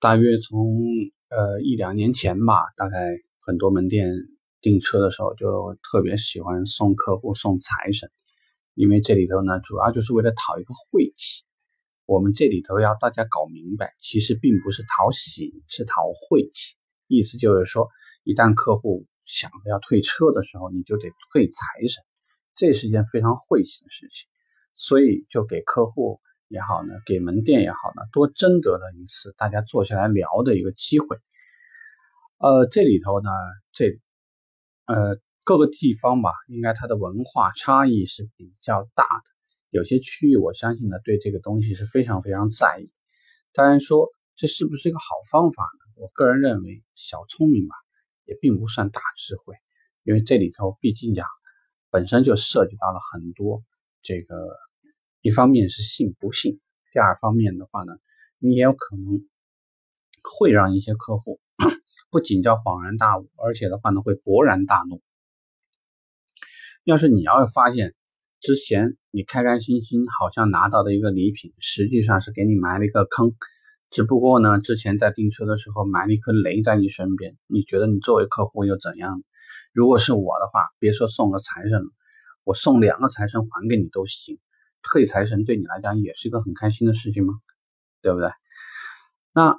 大约从呃一两年前吧，大概很多门店订车的时候就特别喜欢送客户送财神，因为这里头呢主要就是为了讨一个晦气。我们这里头要大家搞明白，其实并不是讨喜，是讨晦气。意思就是说，一旦客户想着要退车的时候，你就得退财神，这是一件非常晦气的事情。所以就给客户。也好呢，给门店也好呢，多争得了一次大家坐下来聊的一个机会。呃，这里头呢，这呃各个地方吧，应该它的文化差异是比较大的。有些区域，我相信呢，对这个东西是非常非常在意。当然说这是不是一个好方法呢？我个人认为小聪明吧，也并不算大智慧，因为这里头毕竟讲本身就涉及到了很多这个。一方面是信不信，第二方面的话呢，你也有可能会让一些客户不仅叫恍然大悟，而且的话呢会勃然大怒。要是你要是发现之前你开开心心好像拿到的一个礼品，实际上是给你埋了一个坑，只不过呢之前在订车的时候埋了一颗雷在你身边，你觉得你作为客户又怎样？如果是我的话，别说送个财神了，我送两个财神还给你都行。退财神对你来讲也是一个很开心的事情吗？对不对？那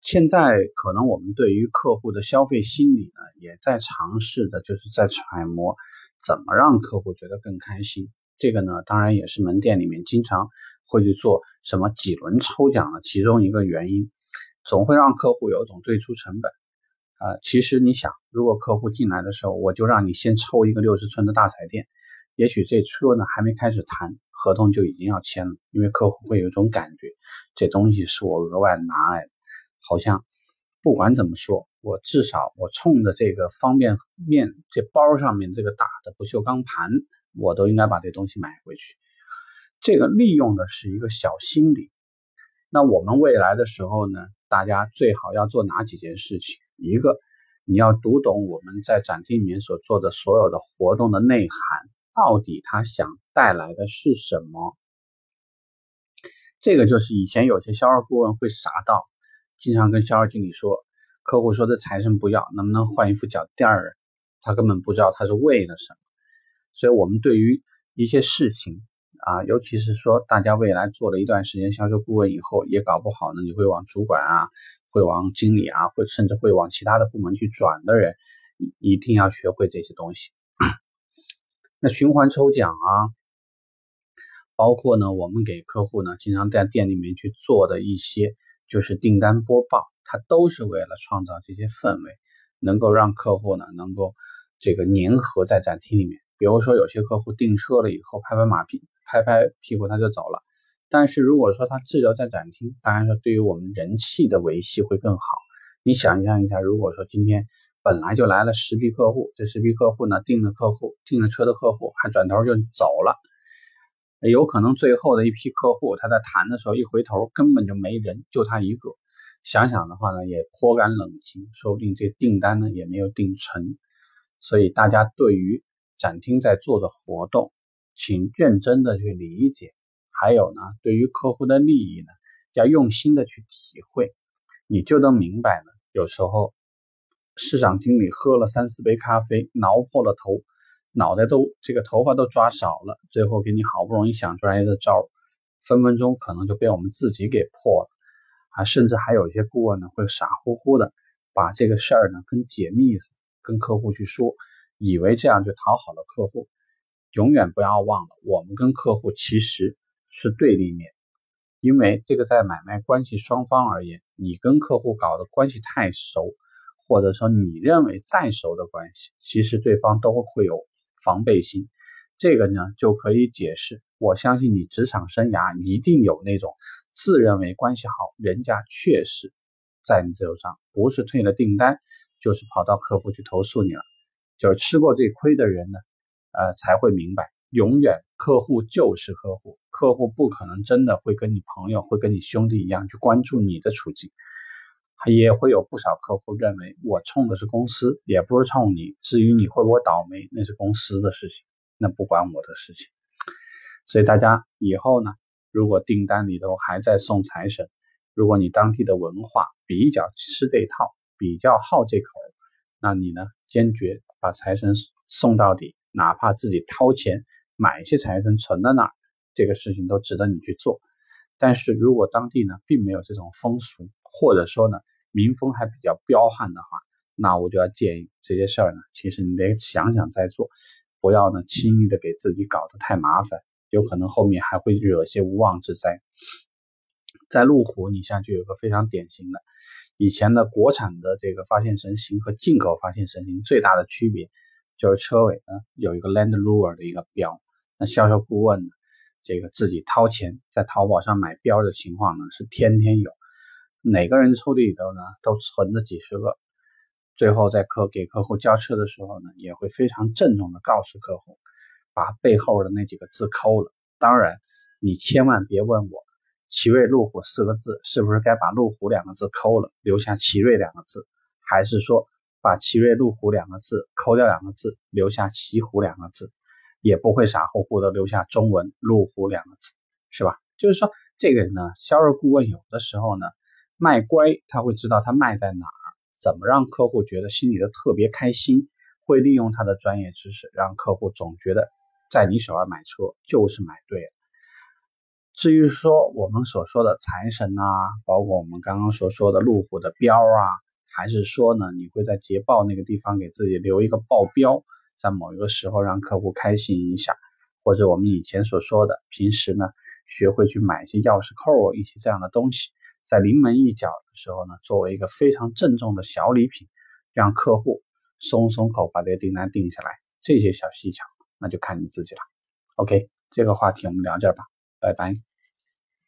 现在可能我们对于客户的消费心理呢，也在尝试的，就是在揣摩怎么让客户觉得更开心。这个呢，当然也是门店里面经常会去做什么几轮抽奖的其中一个原因，总会让客户有一种退出成本。啊，其实你想，如果客户进来的时候，我就让你先抽一个六十寸的大彩电。也许这车呢还没开始谈，合同就已经要签了，因为客户会有一种感觉，这东西是我额外拿来的，好像不管怎么说，我至少我冲着这个方便面这包上面这个大的不锈钢盘，我都应该把这东西买回去。这个利用的是一个小心理。那我们未来的时候呢，大家最好要做哪几件事情？一个，你要读懂我们在展厅里面所做的所有的活动的内涵。到底他想带来的是什么？这个就是以前有些销售顾问会傻到，经常跟销售经理说，客户说的财神不要，能不能换一副脚垫儿？他根本不知道他是为了什么。所以，我们对于一些事情啊，尤其是说大家未来做了一段时间销售顾问以后，也搞不好呢，你会往主管啊，会往经理啊，会甚至会往其他的部门去转的人，一定要学会这些东西。那循环抽奖啊，包括呢，我们给客户呢，经常在店里面去做的一些，就是订单播报，它都是为了创造这些氛围，能够让客户呢，能够这个粘合在展厅里面。比如说，有些客户订车了以后，拍拍马屁，拍拍屁股他就走了。但是如果说他滞留在展厅，当然说对于我们人气的维系会更好。你想象一下，如果说今天。本来就来了十批客户，这十批客户呢，订了客户订了车的客户还转头就走了，有可能最后的一批客户他在谈的时候一回头根本就没人，就他一个。想想的话呢，也颇感冷清，说不定这订单呢也没有订成。所以大家对于展厅在做的活动，请认真的去理解，还有呢，对于客户的利益呢，要用心的去体会，你就能明白了。有时候。市场经理喝了三四杯咖啡，挠破了头，脑袋都这个头发都抓少了，最后给你好不容易想出来的招，分分钟可能就被我们自己给破了啊！甚至还有一些顾问呢，会傻乎乎的把这个事儿呢跟解密似的跟客户去说，以为这样就讨好了客户。永远不要忘了，我们跟客户其实是对立面，因为这个在买卖关系双方而言，你跟客户搞的关系太熟。或者说你认为再熟的关系，其实对方都会有防备心。这个呢就可以解释。我相信你职场生涯一定有那种自认为关系好，人家确实在你手上不是退了订单，就是跑到客户去投诉你了。就是吃过这亏的人呢，呃才会明白，永远客户就是客户，客户不可能真的会跟你朋友，会跟你兄弟一样去关注你的处境。也会有不少客户认为我冲的是公司，也不是冲你。至于你会不会倒霉，那是公司的事情，那不关我的事情。所以大家以后呢，如果订单里头还在送财神，如果你当地的文化比较吃这一套，比较好这口，那你呢坚决把财神送到底，哪怕自己掏钱买一些财神存在那儿，这个事情都值得你去做。但是如果当地呢并没有这种风俗，或者说呢民风还比较彪悍的话，那我就要建议这些事儿呢，其实你得想想再做，不要呢轻易的给自己搞得太麻烦，有可能后面还会惹些无妄之灾。在路虎，你像就有个非常典型的，以前的国产的这个发现神行和进口发现神行最大的区别，就是车尾呢有一个 Land Rover 的一个标。那销售顾问呢，这个自己掏钱在淘宝上买标的情况呢是天天有，哪个人抽屉里头呢都存着几十个。最后在客给客户交车的时候呢，也会非常郑重的告诉客户，把背后的那几个字抠了。当然，你千万别问我“奇瑞路虎”四个字是不是该把“路虎”两个字抠了，留下“奇瑞”两个字，还是说把“奇瑞路虎”两个字抠掉两个字，留下“奇虎”两个字，也不会傻乎乎的留下中文“路虎”两个字，是吧？就是说，这个呢，销售顾问有的时候呢，卖乖，他会知道他卖在哪儿。怎么让客户觉得心里的特别开心？会利用他的专业知识，让客户总觉得在你手上买车就是买对了。至于说我们所说的财神啊，包括我们刚刚所说的路虎的标啊，还是说呢，你会在捷豹那个地方给自己留一个报标，在某一个时候让客户开心一下，或者我们以前所说的，平时呢学会去买一些钥匙扣一些这样的东西。在临门一脚的时候呢，作为一个非常郑重的小礼品，让客户松松口把这个订单定下来，这些小技巧那就看你自己了。OK，这个话题我们聊这儿吧，拜拜。